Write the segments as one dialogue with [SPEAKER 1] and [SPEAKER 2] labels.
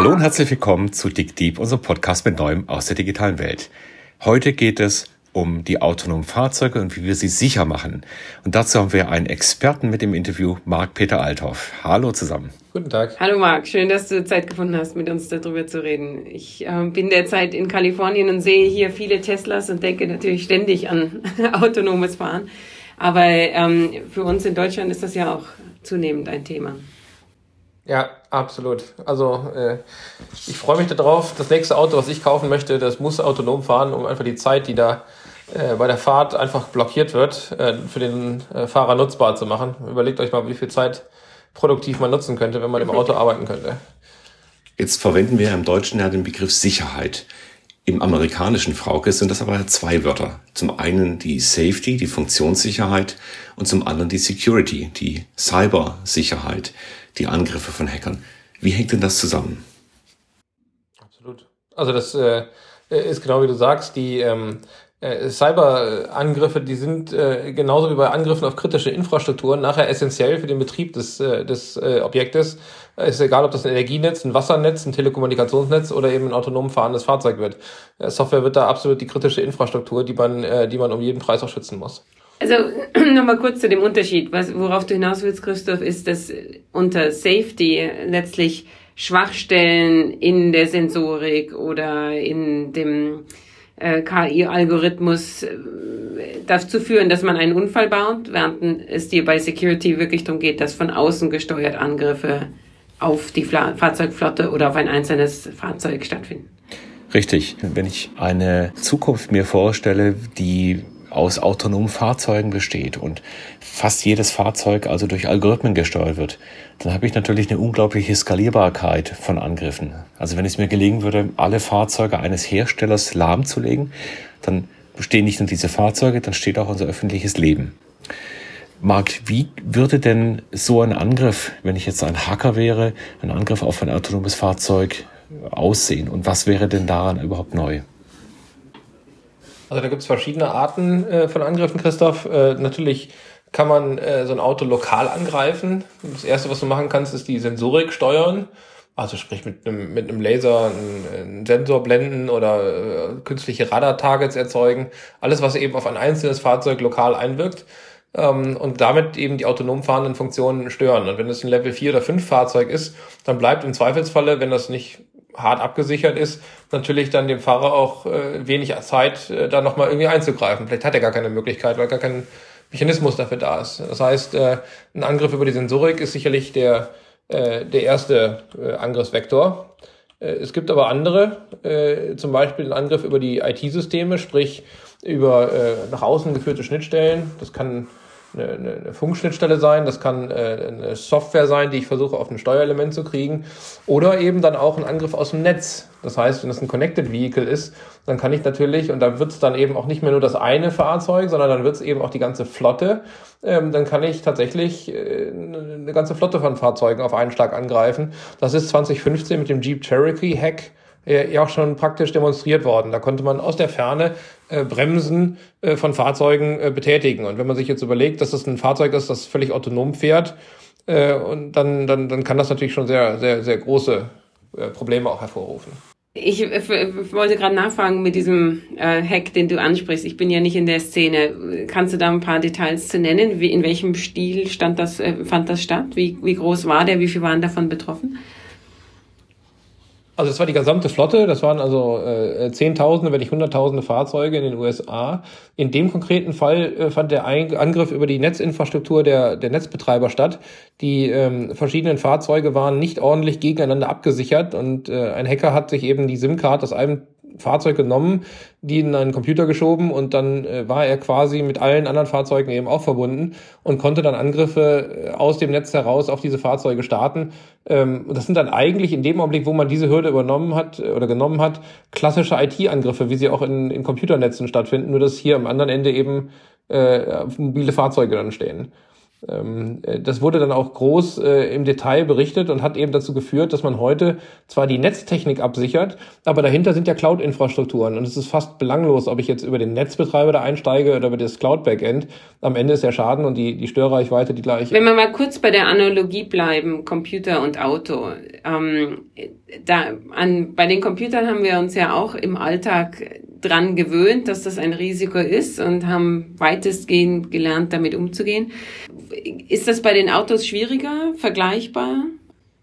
[SPEAKER 1] Hallo und herzlich willkommen zu Dick Deep, unserem Podcast mit Neuem aus der digitalen Welt. Heute geht es um die autonomen Fahrzeuge und wie wir sie sicher machen. Und dazu haben wir einen Experten mit im Interview, Marc-Peter Althoff. Hallo zusammen.
[SPEAKER 2] Guten Tag.
[SPEAKER 3] Hallo Marc, schön, dass du Zeit gefunden hast, mit uns darüber zu reden. Ich äh, bin derzeit in Kalifornien und sehe hier viele Teslas und denke natürlich ständig an autonomes Fahren. Aber ähm, für uns in Deutschland ist das ja auch zunehmend ein Thema.
[SPEAKER 2] Ja, absolut. Also äh, ich freue mich darauf. Das nächste Auto, was ich kaufen möchte, das muss autonom fahren, um einfach die Zeit, die da äh, bei der Fahrt einfach blockiert wird, äh, für den äh, Fahrer nutzbar zu machen. Überlegt euch mal, wie viel Zeit produktiv man nutzen könnte, wenn man im Auto arbeiten könnte.
[SPEAKER 1] Jetzt verwenden wir im Deutschen ja den Begriff Sicherheit. Im amerikanischen Frauke sind das aber zwei Wörter. Zum einen die Safety, die Funktionssicherheit und zum anderen die Security, die Cybersicherheit, die Angriffe von Hackern. Wie hängt denn das zusammen?
[SPEAKER 2] Absolut. Also das äh, ist genau wie du sagst, die ähm, äh, Cyberangriffe, die sind äh, genauso wie bei Angriffen auf kritische Infrastrukturen nachher essentiell für den Betrieb des, äh, des äh, Objektes. Ist egal, ob das ein Energienetz, ein Wassernetz, ein Telekommunikationsnetz oder eben ein autonom fahrendes Fahrzeug wird. Äh, Software wird da absolut die kritische Infrastruktur, die man, äh, die man um jeden Preis auch schützen muss.
[SPEAKER 3] Also nochmal kurz zu dem Unterschied. Was, worauf du hinaus willst, Christoph, ist, dass unter Safety letztlich Schwachstellen in der Sensorik oder in dem äh, KI-Algorithmus äh, dazu führen, dass man einen Unfall baut, während es dir bei Security wirklich darum geht, dass von außen gesteuert Angriffe auf die Fla Fahrzeugflotte oder auf ein einzelnes Fahrzeug stattfinden.
[SPEAKER 1] Richtig. Wenn ich eine Zukunft mir vorstelle, die aus autonomen Fahrzeugen besteht und fast jedes Fahrzeug also durch Algorithmen gesteuert wird, dann habe ich natürlich eine unglaubliche Skalierbarkeit von Angriffen. Also wenn es mir gelegen würde, alle Fahrzeuge eines Herstellers lahmzulegen, dann bestehen nicht nur diese Fahrzeuge, dann steht auch unser öffentliches Leben. Marc, wie würde denn so ein Angriff, wenn ich jetzt ein Hacker wäre, ein Angriff auf ein autonomes Fahrzeug aussehen? Und was wäre denn daran überhaupt neu?
[SPEAKER 2] Also da gibt es verschiedene Arten äh, von Angriffen, Christoph. Äh, natürlich kann man äh, so ein Auto lokal angreifen. Das erste, was du machen kannst, ist die Sensorik steuern. Also sprich mit einem, mit einem Laser einen, einen Sensor blenden oder äh, künstliche Radar-Targets erzeugen. Alles, was eben auf ein einzelnes Fahrzeug lokal einwirkt ähm, und damit eben die autonom fahrenden Funktionen stören. Und wenn es ein Level 4 oder 5 Fahrzeug ist, dann bleibt im Zweifelsfalle, wenn das nicht hart abgesichert ist, natürlich dann dem Fahrer auch äh, wenig Zeit, äh, da nochmal irgendwie einzugreifen. Vielleicht hat er gar keine Möglichkeit, weil gar kein Mechanismus dafür da ist. Das heißt, äh, ein Angriff über die Sensorik ist sicherlich der, äh, der erste äh, Angriffsvektor. Äh, es gibt aber andere, äh, zum Beispiel ein Angriff über die IT-Systeme, sprich über äh, nach außen geführte Schnittstellen. Das kann eine, eine Funkschnittstelle sein, das kann äh, eine Software sein, die ich versuche auf ein Steuerelement zu kriegen, oder eben dann auch ein Angriff aus dem Netz. Das heißt, wenn es ein Connected Vehicle ist, dann kann ich natürlich, und da wird es dann eben auch nicht mehr nur das eine Fahrzeug, sondern dann wird es eben auch die ganze Flotte, ähm, dann kann ich tatsächlich äh, eine ganze Flotte von Fahrzeugen auf einen Schlag angreifen. Das ist 2015 mit dem Jeep Cherokee Hack äh, ja auch schon praktisch demonstriert worden. Da konnte man aus der Ferne äh, Bremsen äh, von Fahrzeugen äh, betätigen. Und wenn man sich jetzt überlegt, dass das ein Fahrzeug ist, das völlig autonom fährt, äh, und dann, dann, dann kann das natürlich schon sehr, sehr, sehr große äh, Probleme auch hervorrufen.
[SPEAKER 3] Ich wollte gerade nachfragen mit diesem äh, Hack, den du ansprichst. Ich bin ja nicht in der Szene. Kannst du da ein paar Details zu nennen? Wie, in welchem Stil stand das, äh, fand das statt? Wie, wie groß war der? Wie viele waren davon betroffen?
[SPEAKER 2] Also es war die gesamte Flotte, das waren also äh, Zehntausende, wenn nicht Hunderttausende Fahrzeuge in den USA. In dem konkreten Fall äh, fand der Angriff über die Netzinfrastruktur der, der Netzbetreiber statt. Die ähm, verschiedenen Fahrzeuge waren nicht ordentlich gegeneinander abgesichert und äh, ein Hacker hat sich eben die SIM-Card aus einem Fahrzeug genommen, die in einen Computer geschoben und dann äh, war er quasi mit allen anderen Fahrzeugen eben auch verbunden und konnte dann Angriffe äh, aus dem Netz heraus auf diese Fahrzeuge starten. Ähm, das sind dann eigentlich in dem Augenblick, wo man diese Hürde übernommen hat äh, oder genommen hat, klassische IT-Angriffe, wie sie auch in, in Computernetzen stattfinden, nur dass hier am anderen Ende eben äh, mobile Fahrzeuge dann stehen. Ähm, äh, das wurde dann auch groß äh, im Detail berichtet und hat eben dazu geführt, dass man heute zwar die Netztechnik absichert, aber dahinter sind ja Cloud-Infrastrukturen und es ist fast belanglos, ob ich jetzt über den Netzbetreiber da einsteige oder über das Cloud-Backend. Am Ende ist der Schaden und die, die Störreichweite die gleiche.
[SPEAKER 3] Wenn wir mal kurz bei der Analogie bleiben, Computer und Auto. Ähm, da, an, bei den Computern haben wir uns ja auch im Alltag dran gewöhnt, dass das ein Risiko ist und haben weitestgehend gelernt, damit umzugehen. Ist das bei den Autos schwieriger, vergleichbar?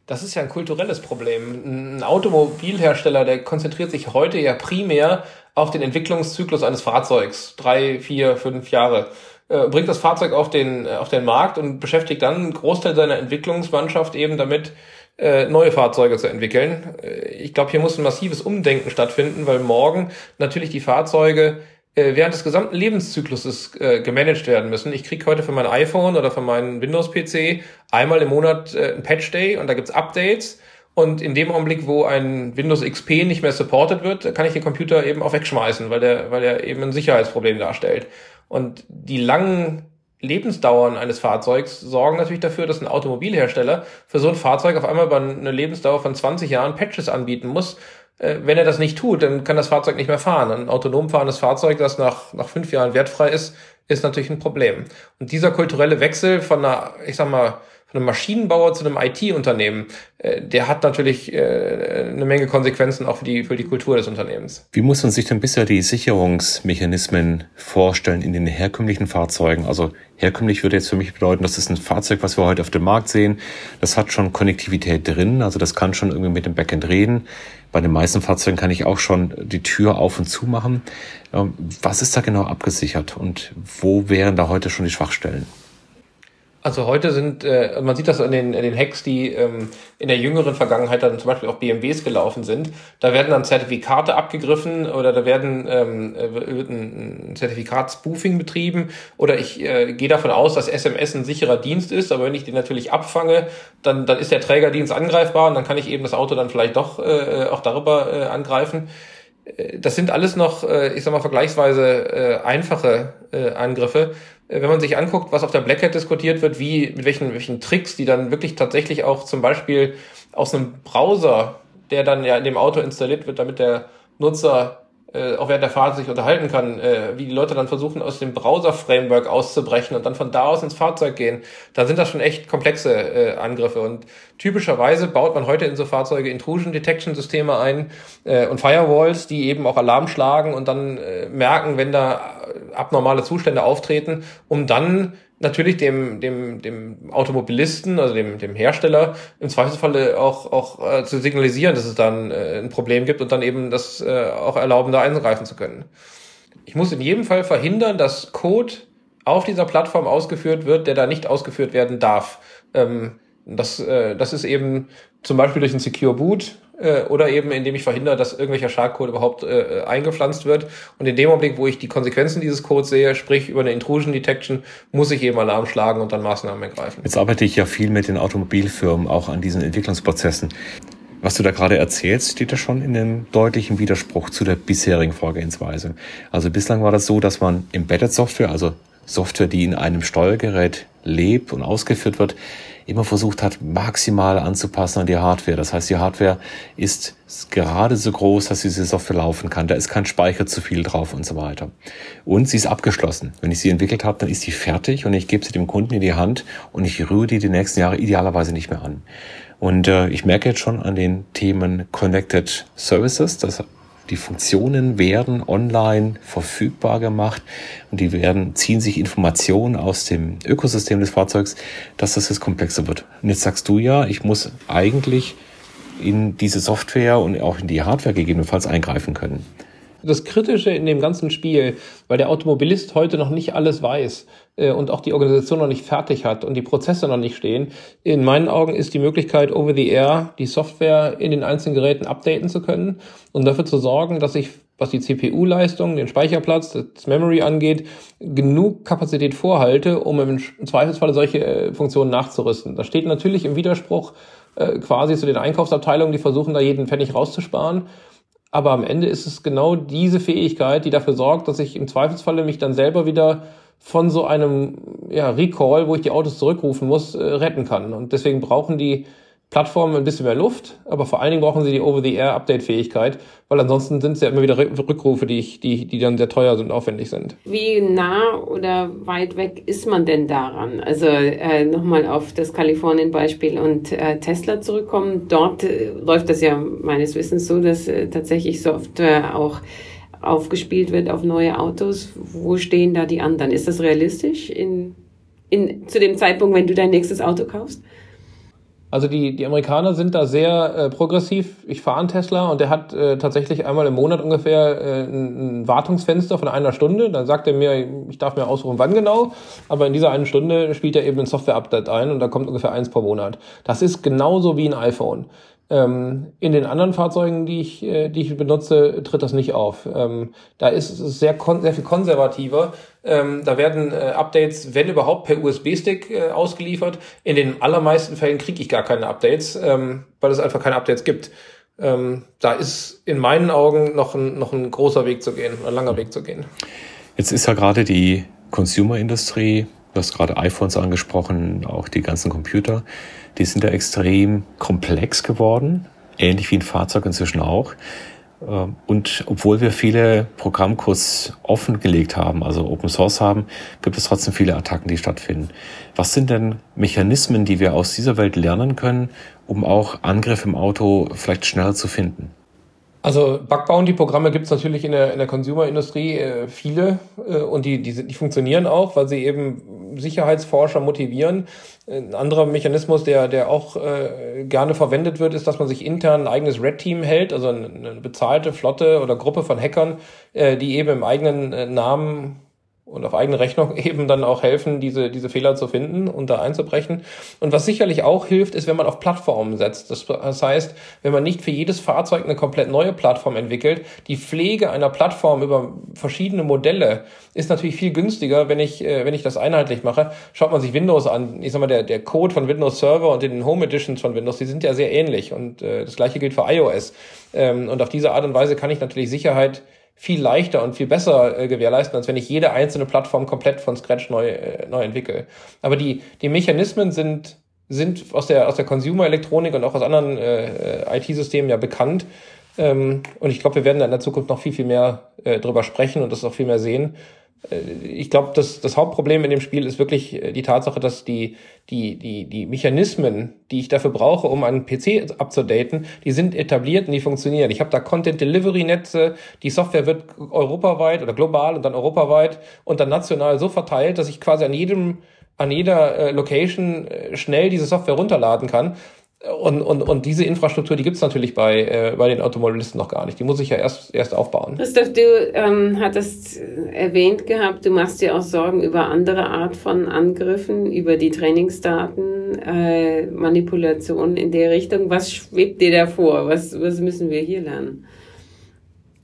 [SPEAKER 2] Das ist ja ein kulturelles Problem. Ein Automobilhersteller, der konzentriert sich heute ja primär auf den Entwicklungszyklus eines Fahrzeugs. Drei, vier, fünf Jahre. Äh, bringt das Fahrzeug auf den, auf den Markt und beschäftigt dann einen Großteil seiner Entwicklungsmannschaft eben damit, äh, neue Fahrzeuge zu entwickeln. Äh, ich glaube, hier muss ein massives Umdenken stattfinden, weil morgen natürlich die Fahrzeuge äh, während des gesamten Lebenszykluses gemanagt werden müssen. Ich kriege heute für mein iPhone oder für meinen Windows-PC einmal im Monat ein Patch Day und da gibt's Updates. Und in dem Augenblick, wo ein Windows XP nicht mehr supported wird, kann ich den Computer eben auch wegschmeißen, weil der, weil er eben ein Sicherheitsproblem darstellt. Und die langen Lebensdauern eines Fahrzeugs sorgen natürlich dafür, dass ein Automobilhersteller für so ein Fahrzeug auf einmal über eine Lebensdauer von 20 Jahren Patches anbieten muss. Äh, wenn er das nicht tut, dann kann das Fahrzeug nicht mehr fahren. Ein autonom fahrendes Fahrzeug, das nach, nach fünf Jahren wertfrei ist, ist natürlich ein Problem. Und dieser kulturelle Wechsel von einer, ich sag mal, einem Maschinenbauer zu einem IT-Unternehmen, äh, der hat natürlich äh, eine Menge Konsequenzen auch für die, für die Kultur des Unternehmens.
[SPEAKER 1] Wie muss man sich denn bisher die Sicherungsmechanismen vorstellen in den herkömmlichen Fahrzeugen? Also herkömmlich würde jetzt für mich bedeuten, das ist ein Fahrzeug, was wir heute auf dem Markt sehen. Das hat schon Konnektivität drin, also das kann schon irgendwie mit dem Backend reden. Bei den meisten Fahrzeugen kann ich auch schon die Tür auf und zu machen. Ähm, was ist da genau abgesichert und wo wären da heute schon die Schwachstellen?
[SPEAKER 2] Also heute sind, äh, man sieht das an den, an den Hacks, die ähm, in der jüngeren Vergangenheit dann zum Beispiel auf BMWs gelaufen sind. Da werden dann Zertifikate abgegriffen oder da werden ähm, äh, ein Zertifikatspoofing betrieben oder ich äh, gehe davon aus, dass SMS ein sicherer Dienst ist, aber wenn ich den natürlich abfange, dann, dann ist der Trägerdienst angreifbar und dann kann ich eben das Auto dann vielleicht doch äh, auch darüber äh, angreifen äh, das sind alles noch, äh, ich sag mal, vergleichsweise einfache Angriffe. Äh, wenn man sich anguckt, was auf der Black Hat diskutiert wird, wie, mit welchen, welchen Tricks, die dann wirklich tatsächlich auch zum Beispiel aus einem Browser, der dann ja in dem Auto installiert wird, damit der Nutzer äh, auch während der Fahrt sich unterhalten kann, äh, wie die Leute dann versuchen, aus dem Browser-Framework auszubrechen und dann von da aus ins Fahrzeug gehen, da sind das schon echt komplexe äh, Angriffe. Und typischerweise baut man heute in so Fahrzeuge Intrusion-Detection-Systeme ein äh, und Firewalls, die eben auch Alarm schlagen und dann äh, merken, wenn da abnormale Zustände auftreten, um dann natürlich dem, dem, dem Automobilisten, also dem, dem Hersteller, im Zweifelsfalle auch, auch äh, zu signalisieren, dass es dann äh, ein Problem gibt und dann eben das äh, auch erlauben, da eingreifen zu können. Ich muss in jedem Fall verhindern, dass Code auf dieser Plattform ausgeführt wird, der da nicht ausgeführt werden darf. Ähm, das, äh, das ist eben zum Beispiel durch ein Secure Boot äh, oder eben indem ich verhindere, dass irgendwelcher Schadcode überhaupt äh, eingepflanzt wird. Und in dem Augenblick, wo ich die Konsequenzen dieses Codes sehe, sprich über eine Intrusion Detection, muss ich eben Alarm schlagen und dann Maßnahmen ergreifen.
[SPEAKER 1] Jetzt arbeite ich ja viel mit den Automobilfirmen auch an diesen Entwicklungsprozessen. Was du da gerade erzählst, steht ja schon in einem deutlichen Widerspruch zu der bisherigen Vorgehensweise. Also bislang war das so, dass man Embedded Software, also Software, die in einem Steuergerät lebt und ausgeführt wird, immer versucht hat, maximal anzupassen an die Hardware. Das heißt, die Hardware ist gerade so groß, dass diese Software laufen kann. Da ist kein Speicher zu viel drauf und so weiter. Und sie ist abgeschlossen. Wenn ich sie entwickelt habe, dann ist sie fertig und ich gebe sie dem Kunden in die Hand und ich rühre die die nächsten Jahre idealerweise nicht mehr an. Und äh, ich merke jetzt schon an den Themen Connected Services, das die Funktionen werden online verfügbar gemacht und die werden, ziehen sich Informationen aus dem Ökosystem des Fahrzeugs, dass das jetzt komplexer wird. Und jetzt sagst du ja, ich muss eigentlich in diese Software und auch in die Hardware gegebenenfalls eingreifen können
[SPEAKER 2] das Kritische in dem ganzen Spiel, weil der Automobilist heute noch nicht alles weiß äh, und auch die Organisation noch nicht fertig hat und die Prozesse noch nicht stehen. In meinen Augen ist die Möglichkeit, over the air die Software in den einzelnen Geräten updaten zu können und dafür zu sorgen, dass ich was die CPU-Leistung, den Speicherplatz, das Memory angeht, genug Kapazität vorhalte, um im Zweifelsfalle solche äh, Funktionen nachzurüsten. Das steht natürlich im Widerspruch äh, quasi zu den Einkaufsabteilungen, die versuchen, da jeden Pfennig rauszusparen. Aber am Ende ist es genau diese Fähigkeit, die dafür sorgt, dass ich im Zweifelsfalle mich dann selber wieder von so einem ja, Recall, wo ich die Autos zurückrufen muss, äh, retten kann. Und deswegen brauchen die Plattformen ein bisschen mehr Luft, aber vor allen Dingen brauchen sie die Over-the-Air-Update-Fähigkeit, weil ansonsten sind es ja immer wieder Rückrufe, die, ich, die, die dann sehr teuer und aufwendig sind.
[SPEAKER 3] Wie nah oder weit weg ist man denn daran? Also äh, nochmal auf das Kalifornien-Beispiel und äh, Tesla zurückkommen. Dort äh, läuft das ja meines Wissens so, dass äh, tatsächlich Software auch aufgespielt wird auf neue Autos. Wo stehen da die anderen? Ist das realistisch in, in, zu dem Zeitpunkt, wenn du dein nächstes Auto kaufst?
[SPEAKER 2] Also die, die Amerikaner sind da sehr äh, progressiv. Ich fahre einen Tesla und der hat äh, tatsächlich einmal im Monat ungefähr äh, ein, ein Wartungsfenster von einer Stunde. Dann sagt er mir, ich darf mir aussuchen, wann genau. Aber in dieser einen Stunde spielt er eben ein Software-Update ein und da kommt ungefähr eins pro Monat. Das ist genauso wie ein iPhone. Ähm, in den anderen Fahrzeugen, die ich, äh, die ich benutze, tritt das nicht auf. Ähm, da ist es sehr, sehr viel konservativer. Ähm, da werden äh, Updates, wenn überhaupt, per USB-Stick äh, ausgeliefert. In den allermeisten Fällen kriege ich gar keine Updates, weil es einfach keine Updates gibt. Da ist in meinen Augen noch ein, noch ein großer Weg zu gehen, ein langer Weg zu gehen.
[SPEAKER 1] Jetzt ist ja gerade die Consumer-Industrie, du hast gerade iPhones angesprochen, auch die ganzen Computer die sind ja extrem komplex geworden, ähnlich wie ein Fahrzeug inzwischen auch. Ähm, und obwohl wir viele Programmcodes offengelegt haben, also Open Source haben, gibt es trotzdem viele Attacken, die stattfinden. Was sind denn Mechanismen, die wir aus dieser Welt lernen können, um auch Angriffe im Auto vielleicht schneller zu finden?
[SPEAKER 2] Also Bug-Bounty-Programme gibt es natürlich in der, in der Consumer-Industrie äh, viele äh, und die, die, die funktionieren auch, weil sie eben Sicherheitsforscher motivieren. Ein anderer Mechanismus, der, der auch äh, gerne verwendet wird, ist, dass man sich intern ein eigenes Red-Team hält, also eine, eine bezahlte Flotte oder Gruppe von Hackern, äh, die eben im eigenen äh, Namen und auf eigene Rechnung eben dann auch helfen, diese, diese Fehler zu finden und da einzubrechen. Und was sicherlich auch hilft, ist, wenn man auf Plattformen setzt. Das heißt, wenn man nicht für jedes Fahrzeug eine komplett neue Plattform entwickelt, die Pflege einer Plattform über verschiedene Modelle ist natürlich viel günstiger, wenn ich, äh, wenn ich das einheitlich mache. Schaut man sich Windows an. Ich sag mal, der, der Code von Windows Server und den Home Editions von Windows, die sind ja sehr ähnlich. Und äh, das gleiche gilt für iOS. Ähm, und auf diese Art und Weise kann ich natürlich Sicherheit viel leichter und viel besser äh, gewährleisten, als wenn ich jede einzelne Plattform komplett von Scratch neu, äh, neu entwickle. Aber die, die Mechanismen sind, sind aus der, aus der Consumer-Elektronik und auch aus anderen äh, IT-Systemen ja bekannt. Ähm, und ich glaube, wir werden da in der Zukunft noch viel, viel mehr äh, drüber sprechen und das auch viel mehr sehen. Äh, ich glaube, das, das Hauptproblem in dem Spiel ist wirklich äh, die Tatsache, dass die, die, die, die Mechanismen, die ich dafür brauche, um einen PC abzudaten, die sind etabliert und die funktionieren. Ich habe da Content Delivery Netze, die Software wird europaweit oder global und dann europaweit und dann national so verteilt, dass ich quasi an jedem an jeder äh, Location äh, schnell diese Software runterladen kann. Und, und, und diese Infrastruktur, die gibt's natürlich bei, äh, bei den Automobilisten noch gar nicht. Die muss ich ja erst, erst aufbauen.
[SPEAKER 3] Christoph, du ähm, hattest erwähnt gehabt, du machst dir auch Sorgen über andere Art von Angriffen, über die Trainingsdaten, äh, Manipulationen in der Richtung. Was schwebt dir da vor? Was, was müssen wir hier lernen?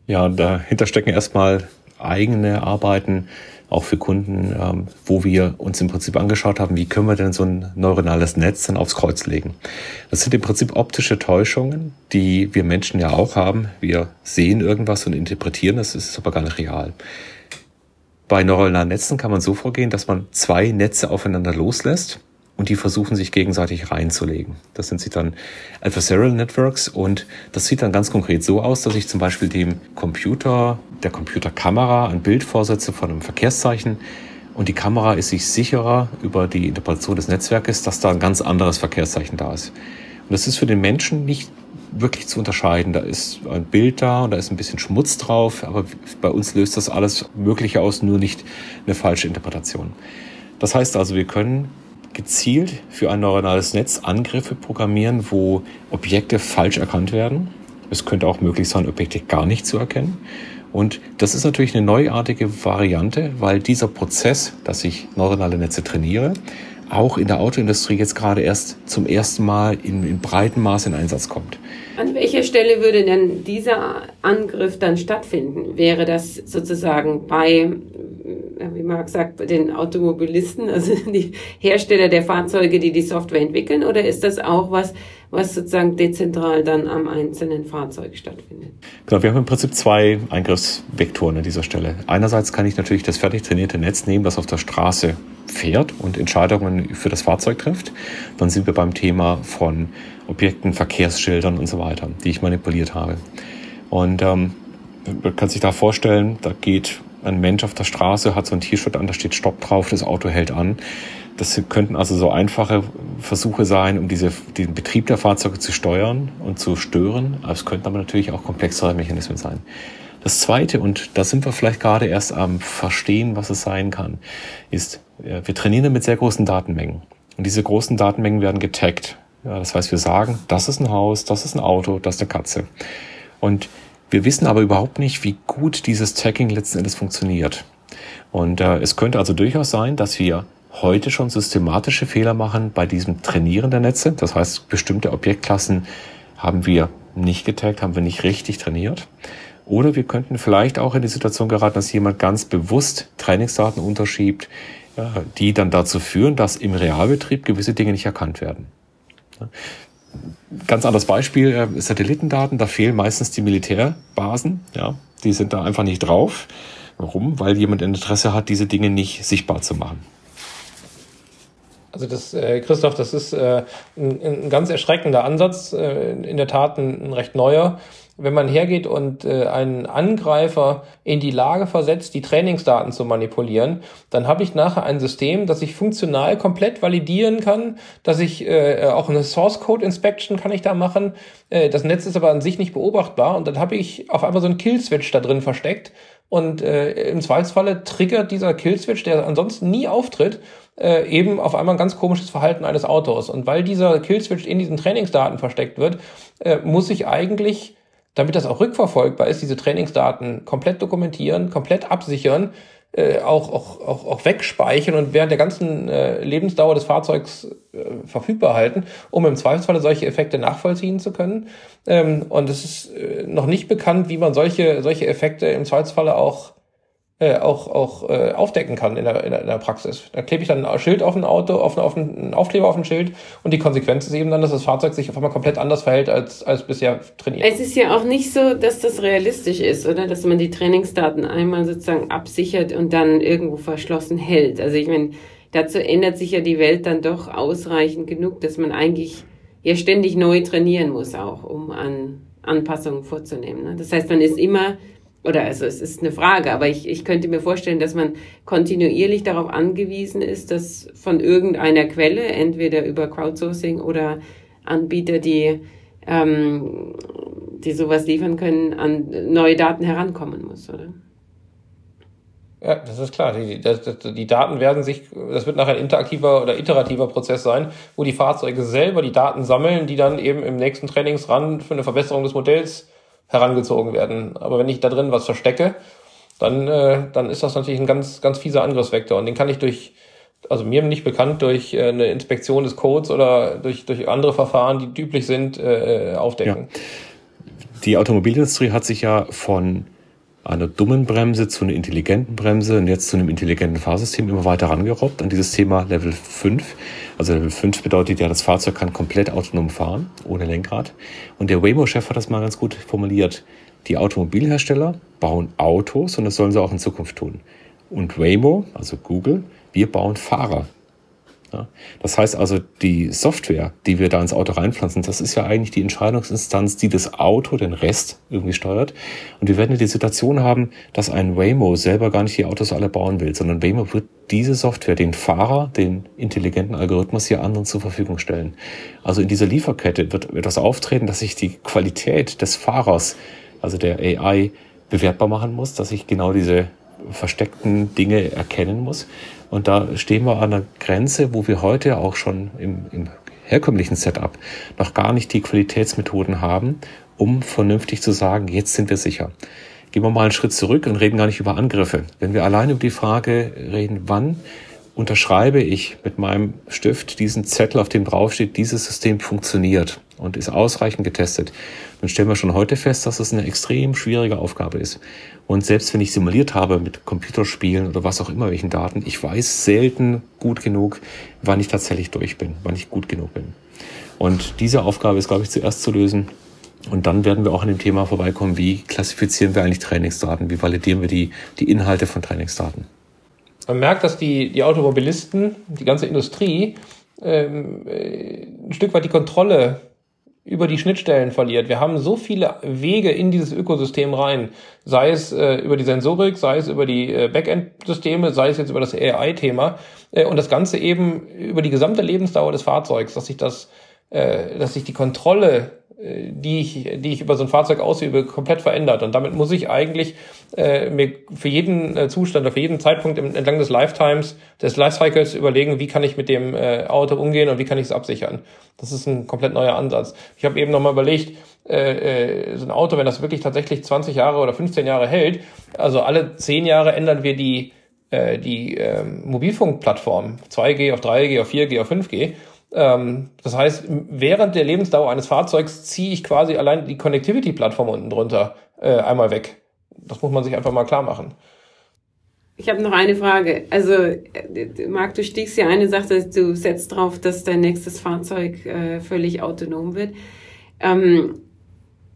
[SPEAKER 1] Ja, dahinter stecken erstmal eigene Arbeiten auch für Kunden, ähm, wo wir uns im Prinzip angeschaut haben, wie können wir denn so ein neuronales Netz dann aufs Kreuz legen. Das sind im Prinzip optische Täuschungen, die wir Menschen ja auch haben. Wir sehen irgendwas und interpretieren das, ist aber gar nicht real. Bei neuronalen Netzen kann man so vorgehen, dass man zwei Netze aufeinander loslässt und die versuchen sich gegenseitig reinzulegen. Das sind sie dann Adversarial Networks und das sieht dann ganz konkret so aus, dass ich zum Beispiel dem Computer, der Computerkamera ein Bild vorsetze von einem Verkehrszeichen und die Kamera ist sich sicherer über die Interpretation des Netzwerkes, dass da ein ganz anderes Verkehrszeichen da ist. Und das ist für den Menschen nicht wirklich zu unterscheiden. Da ist ein Bild da und da ist ein bisschen Schmutz drauf, aber bei uns löst das alles Mögliche aus, nur nicht eine falsche Interpretation. Das heißt also, wir können gezielt für ein neuronales Netz Angriffe programmieren, wo Objekte falsch erkannt werden. Es könnte auch möglich sein, Objekte gar nicht zu erkennen. Und das ist natürlich eine neuartige Variante, weil dieser Prozess, dass ich neuronale Netze trainiere, auch in der Autoindustrie jetzt gerade erst zum ersten Mal in, in breitem Maß in Einsatz kommt.
[SPEAKER 3] An welcher Stelle würde denn dieser Angriff dann stattfinden? Wäre das sozusagen bei wie Marc sagt, den Automobilisten, also die Hersteller der Fahrzeuge, die die Software entwickeln, oder ist das auch was, was sozusagen dezentral dann am einzelnen Fahrzeug stattfindet?
[SPEAKER 1] Genau, wir haben im Prinzip zwei Eingriffsvektoren an dieser Stelle. Einerseits kann ich natürlich das fertig trainierte Netz nehmen, das auf der Straße fährt und Entscheidungen für das Fahrzeug trifft. Dann sind wir beim Thema von Objekten, Verkehrsschildern und so weiter, die ich manipuliert habe. Und ähm, man kann sich da vorstellen, da geht ein Mensch auf der Straße, hat so ein T-Shirt an, da steht Stopp drauf, das Auto hält an. Das könnten also so einfache Versuche sein, um diese, den Betrieb der Fahrzeuge zu steuern und zu stören. Aber es könnten aber natürlich auch komplexere Mechanismen sein. Das Zweite, und da sind wir vielleicht gerade erst am Verstehen, was es sein kann, ist, wir trainieren mit sehr großen Datenmengen. Und diese großen Datenmengen werden getaggt. Ja, das heißt, wir sagen, das ist ein Haus, das ist ein Auto, das ist eine Katze. Und wir wissen aber überhaupt nicht, wie gut dieses Tagging letzten Endes funktioniert. Und äh, es könnte also durchaus sein, dass wir heute schon systematische Fehler machen bei diesem Trainieren der Netze. Das heißt, bestimmte Objektklassen haben wir nicht getaggt, haben wir nicht richtig trainiert. Oder wir könnten vielleicht auch in die Situation geraten, dass jemand ganz bewusst Trainingsdaten unterschiebt, die dann dazu führen, dass im Realbetrieb gewisse Dinge nicht erkannt werden ganz anderes Beispiel, äh, Satellitendaten, da fehlen meistens die Militärbasen, ja, die sind da einfach nicht drauf. Warum? Weil jemand Interesse hat, diese Dinge nicht sichtbar zu machen.
[SPEAKER 2] Also das, äh, Christoph, das ist äh, ein, ein ganz erschreckender Ansatz, äh, in der Tat ein, ein recht neuer wenn man hergeht und äh, einen Angreifer in die Lage versetzt, die Trainingsdaten zu manipulieren, dann habe ich nachher ein System, das ich funktional komplett validieren kann, dass ich äh, auch eine Source Code Inspection kann ich da machen. Äh, das Netz ist aber an sich nicht beobachtbar und dann habe ich auf einmal so einen Kill Switch da drin versteckt und äh, im Zweifelsfalle triggert dieser Kill Switch, der ansonsten nie auftritt, äh, eben auf einmal ein ganz komisches Verhalten eines Autos. Und weil dieser Kill Switch in diesen Trainingsdaten versteckt wird, äh, muss ich eigentlich damit das auch rückverfolgbar ist, diese Trainingsdaten komplett dokumentieren, komplett absichern, äh, auch, auch, auch, auch wegspeichern und während der ganzen äh, Lebensdauer des Fahrzeugs äh, verfügbar halten, um im Zweifelsfalle solche Effekte nachvollziehen zu können. Ähm, und es ist äh, noch nicht bekannt, wie man solche, solche Effekte im Zweifelsfalle auch äh, auch, auch äh, aufdecken kann in der, in der, in der Praxis. Da klebe ich dann ein Schild auf ein Auto, auf, auf einen Aufkleber auf ein Schild und die Konsequenz ist eben dann, dass das Fahrzeug sich auf einmal komplett anders verhält als, als bisher trainiert.
[SPEAKER 3] Es ist ja auch nicht so, dass das realistisch ist, oder? Dass man die Trainingsdaten einmal sozusagen absichert und dann irgendwo verschlossen hält. Also ich meine, dazu ändert sich ja die Welt dann doch ausreichend genug, dass man eigentlich ja ständig neu trainieren muss auch, um an Anpassungen vorzunehmen. Ne? Das heißt, man ist immer oder also es ist eine Frage, aber ich, ich könnte mir vorstellen, dass man kontinuierlich darauf angewiesen ist, dass von irgendeiner Quelle, entweder über Crowdsourcing oder Anbieter, die, ähm, die sowas liefern können, an neue Daten herankommen muss, oder?
[SPEAKER 2] Ja, das ist klar. Die, das, die Daten werden sich, das wird nachher ein interaktiver oder iterativer Prozess sein, wo die Fahrzeuge selber die Daten sammeln, die dann eben im nächsten Trainingsrun für eine Verbesserung des Modells herangezogen werden. Aber wenn ich da drin was verstecke, dann, äh, dann ist das natürlich ein ganz, ganz fieser Angriffsvektor. Und den kann ich durch, also mir nicht bekannt, durch äh, eine Inspektion des Codes oder durch, durch andere Verfahren, die üblich sind, äh, aufdecken. Ja.
[SPEAKER 1] Die Automobilindustrie hat sich ja von einer dummen Bremse zu einer intelligenten Bremse und jetzt zu einem intelligenten Fahrsystem immer weiter rangerobbt an dieses Thema Level 5. Also Level 5 bedeutet ja, das Fahrzeug kann komplett autonom fahren, ohne Lenkrad. Und der Waymo-Chef hat das mal ganz gut formuliert. Die Automobilhersteller bauen Autos und das sollen sie auch in Zukunft tun. Und Waymo, also Google, wir bauen Fahrer. Ja. Das heißt also, die Software, die wir da ins Auto reinpflanzen, das ist ja eigentlich die Entscheidungsinstanz, die das Auto, den Rest irgendwie steuert. Und wir werden ja die Situation haben, dass ein Waymo selber gar nicht die Autos alle bauen will, sondern Waymo wird diese Software, den Fahrer, den intelligenten Algorithmus hier anderen zur Verfügung stellen. Also in dieser Lieferkette wird etwas auftreten, dass sich die Qualität des Fahrers, also der AI, bewertbar machen muss, dass ich genau diese versteckten Dinge erkennen muss. Und da stehen wir an einer Grenze, wo wir heute auch schon im, im herkömmlichen Setup noch gar nicht die Qualitätsmethoden haben, um vernünftig zu sagen, jetzt sind wir sicher. Gehen wir mal einen Schritt zurück und reden gar nicht über Angriffe. Wenn wir allein über die Frage reden, wann unterschreibe ich mit meinem Stift diesen Zettel, auf dem draufsteht, dieses System funktioniert und ist ausreichend getestet, dann stellen wir schon heute fest, dass es eine extrem schwierige Aufgabe ist. Und selbst wenn ich simuliert habe mit Computerspielen oder was auch immer, welchen Daten, ich weiß selten gut genug, wann ich tatsächlich durch bin, wann ich gut genug bin. Und diese Aufgabe ist, glaube ich, zuerst zu lösen. Und dann werden wir auch an dem Thema vorbeikommen, wie klassifizieren wir eigentlich Trainingsdaten, wie validieren wir die, die Inhalte von Trainingsdaten.
[SPEAKER 2] Man merkt, dass die, die Automobilisten, die ganze Industrie, ähm, äh, ein Stück weit die Kontrolle über die Schnittstellen verliert. Wir haben so viele Wege in dieses Ökosystem rein, sei es äh, über die Sensorik, sei es über die äh, Backend-Systeme, sei es jetzt über das AI-Thema äh, und das Ganze eben über die gesamte Lebensdauer des Fahrzeugs, dass sich das, äh, dass sich die Kontrolle die ich, die ich über so ein Fahrzeug ausübe, komplett verändert. Und damit muss ich eigentlich äh, mir für jeden äh, Zustand für jeden Zeitpunkt im, entlang des Lifetimes, des Lifecycles überlegen, wie kann ich mit dem äh, Auto umgehen und wie kann ich es absichern. Das ist ein komplett neuer Ansatz. Ich habe eben nochmal überlegt, äh, äh, so ein Auto, wenn das wirklich tatsächlich 20 Jahre oder 15 Jahre hält, also alle 10 Jahre ändern wir die, äh, die äh, Mobilfunkplattform, 2G auf 3G, auf 4G, auf 5G. Ähm, das heißt, während der Lebensdauer eines Fahrzeugs ziehe ich quasi allein die Connectivity-Plattform unten drunter äh, einmal weg. Das muss man sich einfach mal klar machen.
[SPEAKER 3] Ich habe noch eine Frage. Also, äh, Marc, du stiegst ja eine Sache, du setzt drauf, dass dein nächstes Fahrzeug äh, völlig autonom wird. Ähm,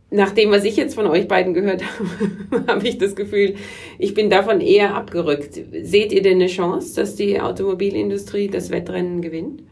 [SPEAKER 3] nach dem, was ich jetzt von euch beiden gehört habe, habe ich das Gefühl, ich bin davon eher abgerückt. Seht ihr denn eine Chance, dass die Automobilindustrie das Wettrennen gewinnt?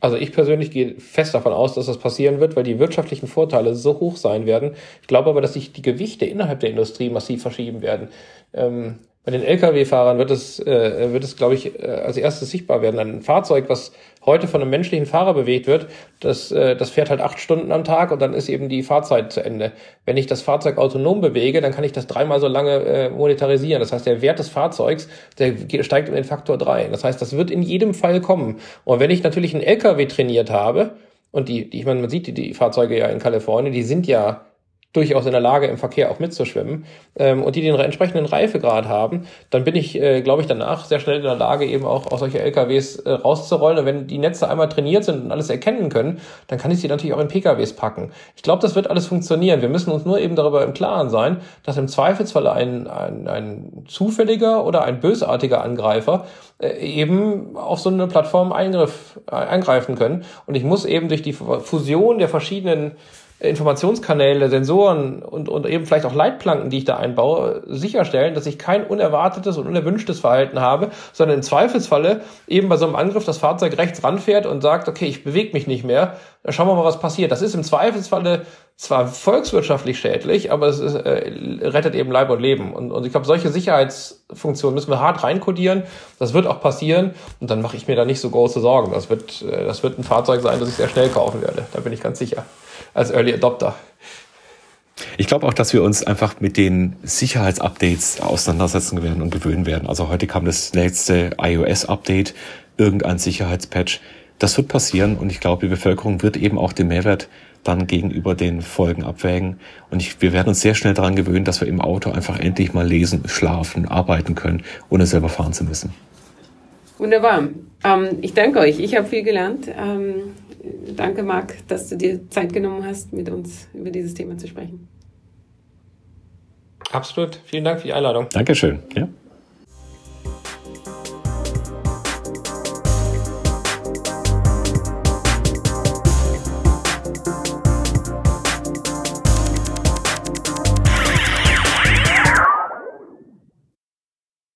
[SPEAKER 2] Also ich persönlich gehe fest davon aus, dass das passieren wird, weil die wirtschaftlichen Vorteile so hoch sein werden. Ich glaube aber, dass sich die Gewichte innerhalb der Industrie massiv verschieben werden. Ähm, bei den Lkw-Fahrern wird es, äh, wird es, glaube ich, äh, als erstes sichtbar werden. Ein Fahrzeug, was heute von einem menschlichen Fahrer bewegt wird, das, äh, das fährt halt acht Stunden am Tag und dann ist eben die Fahrzeit zu Ende. Wenn ich das Fahrzeug autonom bewege, dann kann ich das dreimal so lange äh, monetarisieren. Das heißt, der Wert des Fahrzeugs, der steigt um den Faktor drei. Das heißt, das wird in jedem Fall kommen. Und wenn ich natürlich einen Lkw trainiert habe, und die, die ich meine, man sieht die, die Fahrzeuge ja in Kalifornien, die sind ja durchaus in der Lage, im Verkehr auch mitzuschwimmen ähm, und die den entsprechenden Reifegrad haben, dann bin ich, äh, glaube ich, danach sehr schnell in der Lage, eben auch, auch solche LKWs äh, rauszurollen. Und wenn die Netze einmal trainiert sind und alles erkennen können, dann kann ich sie natürlich auch in PKWs packen. Ich glaube, das wird alles funktionieren. Wir müssen uns nur eben darüber im Klaren sein, dass im Zweifelsfall ein, ein, ein zufälliger oder ein bösartiger Angreifer äh, eben auf so eine Plattform eingriff, äh, eingreifen können. Und ich muss eben durch die Fusion der verschiedenen Informationskanäle, Sensoren und, und eben vielleicht auch Leitplanken, die ich da einbaue, sicherstellen, dass ich kein unerwartetes und unerwünschtes Verhalten habe, sondern im Zweifelsfalle eben bei so einem Angriff das Fahrzeug rechts ranfährt und sagt, okay, ich bewege mich nicht mehr, schauen wir mal, was passiert. Das ist im Zweifelsfalle zwar volkswirtschaftlich schädlich, aber es ist, äh, rettet eben Leib und Leben. Und, und ich glaube, solche Sicherheitsfunktionen müssen wir hart reinkodieren. Das wird auch passieren und dann mache ich mir da nicht so große Sorgen. Das wird, äh, das wird ein Fahrzeug sein, das ich sehr schnell kaufen werde. Da bin ich ganz sicher als Early Adopter.
[SPEAKER 1] Ich glaube auch, dass wir uns einfach mit den Sicherheitsupdates auseinandersetzen werden und gewöhnen werden. Also heute kam das letzte iOS-Update, irgendein Sicherheitspatch. Das wird passieren und ich glaube, die Bevölkerung wird eben auch den Mehrwert dann gegenüber den Folgen abwägen. Und ich, wir werden uns sehr schnell daran gewöhnen, dass wir im Auto einfach endlich mal lesen, schlafen, arbeiten können, ohne selber fahren zu müssen.
[SPEAKER 3] Wunderbar. Ähm, ich danke euch. Ich habe viel gelernt. Ähm, danke, Marc, dass du dir Zeit genommen hast, mit uns über dieses Thema zu sprechen.
[SPEAKER 2] Absolut. Vielen Dank für die Einladung.
[SPEAKER 1] Dankeschön. Ja.